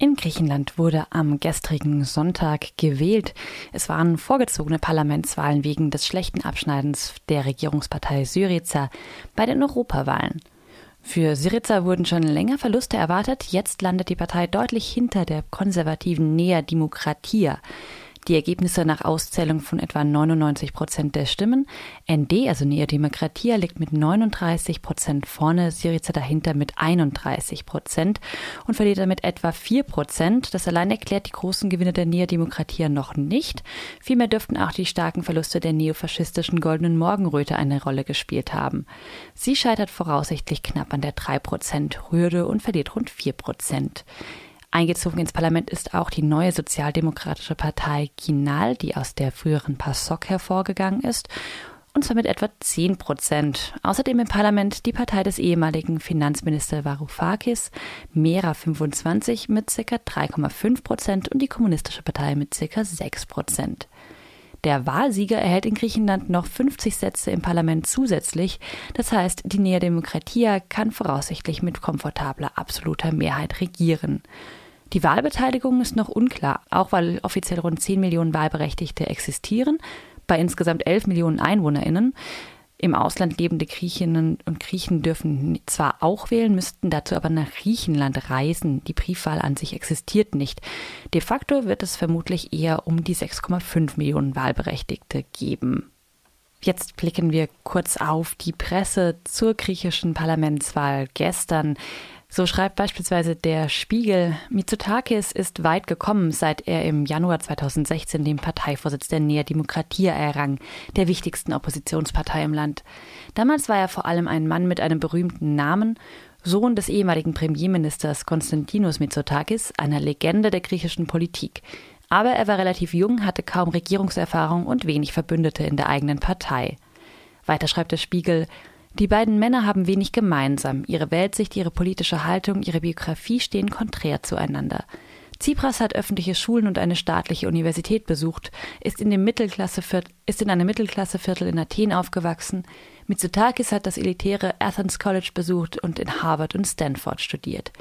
In Griechenland wurde am gestrigen Sonntag gewählt. Es waren vorgezogene Parlamentswahlen wegen des schlechten Abschneidens der Regierungspartei Syriza bei den Europawahlen. Für Syriza wurden schon länger Verluste erwartet. Jetzt landet die Partei deutlich hinter der konservativen Nea Demokratia. Die Ergebnisse nach Auszählung von etwa 99 Prozent der Stimmen. ND, also Nea Demokratia, liegt mit 39 Prozent vorne, Syriza dahinter mit 31 Prozent und verliert damit etwa 4 Prozent. Das allein erklärt die großen Gewinne der Nea Demokratia noch nicht. Vielmehr dürften auch die starken Verluste der neofaschistischen Goldenen Morgenröte eine Rolle gespielt haben. Sie scheitert voraussichtlich knapp an der 3 Prozent Hürde und verliert rund 4 Prozent. Eingezogen ins Parlament ist auch die neue sozialdemokratische Partei Kinal, die aus der früheren PASOK hervorgegangen ist, und zwar mit etwa 10 Prozent. Außerdem im Parlament die Partei des ehemaligen Finanzministers Varoufakis, Mera 25 mit ca. 3,5 Prozent und die Kommunistische Partei mit ca. 6 Prozent. Der Wahlsieger erhält in Griechenland noch 50 Sätze im Parlament zusätzlich. Das heißt, die Nea Demokratia kann voraussichtlich mit komfortabler absoluter Mehrheit regieren. Die Wahlbeteiligung ist noch unklar, auch weil offiziell rund 10 Millionen Wahlberechtigte existieren, bei insgesamt 11 Millionen EinwohnerInnen. Im Ausland lebende Griechinnen und Griechen dürfen zwar auch wählen, müssten dazu aber nach Griechenland reisen. Die Briefwahl an sich existiert nicht. De facto wird es vermutlich eher um die 6,5 Millionen Wahlberechtigte geben. Jetzt blicken wir kurz auf die Presse zur griechischen Parlamentswahl gestern. So schreibt beispielsweise der Spiegel, Mitsotakis ist weit gekommen, seit er im Januar 2016 den Parteivorsitz der Nea Demokratia errang, der wichtigsten Oppositionspartei im Land. Damals war er vor allem ein Mann mit einem berühmten Namen, Sohn des ehemaligen Premierministers Konstantinos Mitsotakis, einer Legende der griechischen Politik. Aber er war relativ jung, hatte kaum Regierungserfahrung und wenig Verbündete in der eigenen Partei. Weiter schreibt der Spiegel, die beiden Männer haben wenig gemeinsam. Ihre Weltsicht, ihre politische Haltung, ihre Biografie stehen konträr zueinander. Tsipras hat öffentliche Schulen und eine staatliche Universität besucht, ist in, dem Mittelklasseviertel, ist in einem Mittelklasseviertel in Athen aufgewachsen. Mitsotakis hat das elitäre Athens College besucht und in Harvard und Stanford studiert.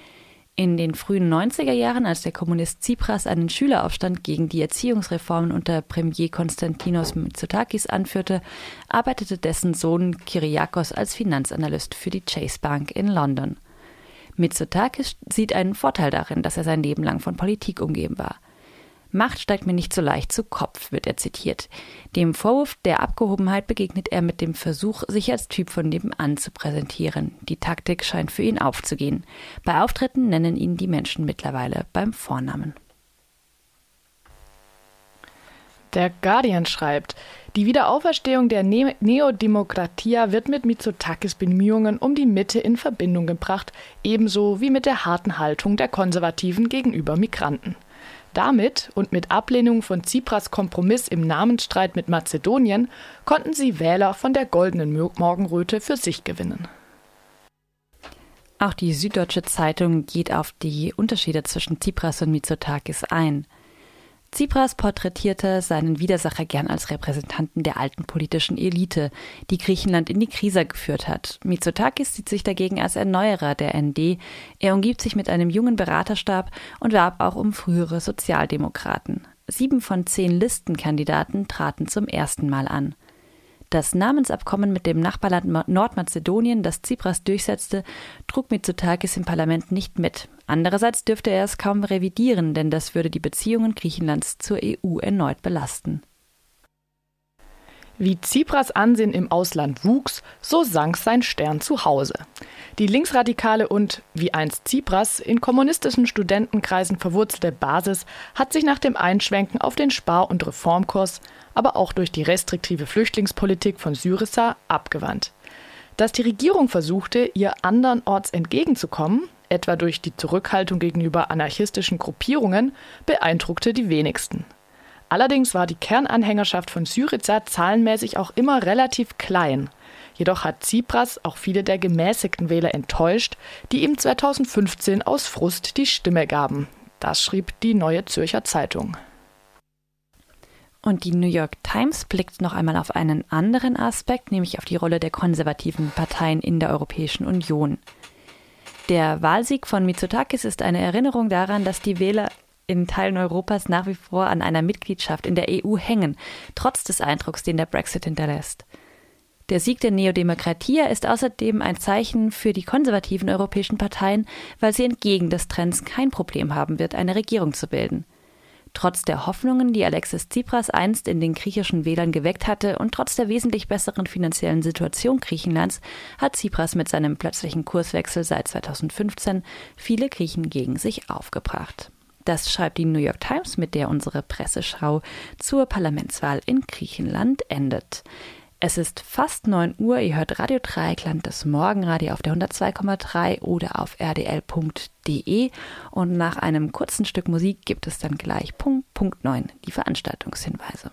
In den frühen 90er Jahren, als der Kommunist Tsipras einen Schüleraufstand gegen die Erziehungsreformen unter Premier Konstantinos Mitsotakis anführte, arbeitete dessen Sohn Kyriakos als Finanzanalyst für die Chase Bank in London. Mitsotakis sieht einen Vorteil darin, dass er sein Leben lang von Politik umgeben war. Macht steigt mir nicht so leicht zu Kopf, wird er zitiert. Dem Vorwurf der Abgehobenheit begegnet er mit dem Versuch, sich als Typ von nebenan zu präsentieren. Die Taktik scheint für ihn aufzugehen. Bei Auftritten nennen ihn die Menschen mittlerweile beim Vornamen. Der Guardian schreibt, die Wiederauferstehung der ne Neodemokratia wird mit Mitsotakis Bemühungen um die Mitte in Verbindung gebracht, ebenso wie mit der harten Haltung der Konservativen gegenüber Migranten. Damit und mit Ablehnung von Tsipras Kompromiss im Namensstreit mit Mazedonien konnten sie Wähler von der goldenen Morgenröte für sich gewinnen. Auch die Süddeutsche Zeitung geht auf die Unterschiede zwischen Tsipras und Mitsotakis ein. Tsipras porträtierte seinen Widersacher gern als Repräsentanten der alten politischen Elite, die Griechenland in die Krise geführt hat. Mitsotakis sieht sich dagegen als Erneuerer der ND. Er umgibt sich mit einem jungen Beraterstab und warb auch um frühere Sozialdemokraten. Sieben von zehn Listenkandidaten traten zum ersten Mal an. Das Namensabkommen mit dem Nachbarland Nordmazedonien, das Tsipras durchsetzte, trug Mitsotakis im Parlament nicht mit. Andererseits dürfte er es kaum revidieren, denn das würde die Beziehungen Griechenlands zur EU erneut belasten. Wie Tsipras Ansehen im Ausland wuchs, so sank sein Stern zu Hause. Die linksradikale und, wie einst Tsipras, in kommunistischen Studentenkreisen verwurzelte Basis hat sich nach dem Einschwenken auf den Spar- und Reformkurs, aber auch durch die restriktive Flüchtlingspolitik von Syriza abgewandt. Dass die Regierung versuchte, ihr andernorts entgegenzukommen, etwa durch die Zurückhaltung gegenüber anarchistischen Gruppierungen, beeindruckte die wenigsten. Allerdings war die Kernanhängerschaft von Syriza zahlenmäßig auch immer relativ klein. Jedoch hat Tsipras auch viele der gemäßigten Wähler enttäuscht, die ihm 2015 aus Frust die Stimme gaben. Das schrieb die Neue Zürcher Zeitung. Und die New York Times blickt noch einmal auf einen anderen Aspekt, nämlich auf die Rolle der konservativen Parteien in der Europäischen Union. Der Wahlsieg von Mitsotakis ist eine Erinnerung daran, dass die Wähler in Teilen Europas nach wie vor an einer Mitgliedschaft in der EU hängen, trotz des Eindrucks, den der Brexit hinterlässt. Der Sieg der Neodemokratie ist außerdem ein Zeichen für die konservativen europäischen Parteien, weil sie entgegen des Trends kein Problem haben wird, eine Regierung zu bilden. Trotz der Hoffnungen, die Alexis Tsipras einst in den griechischen Wählern geweckt hatte und trotz der wesentlich besseren finanziellen Situation Griechenlands hat Tsipras mit seinem plötzlichen Kurswechsel seit 2015 viele Griechen gegen sich aufgebracht. Das schreibt die New York Times, mit der unsere Presseschau zur Parlamentswahl in Griechenland endet. Es ist fast 9 Uhr. Ihr hört Radio Dreieckland, das Morgenradio auf der 102,3 oder auf rdl.de. Und nach einem kurzen Stück Musik gibt es dann gleich Punkt, Punkt 9, die Veranstaltungshinweise.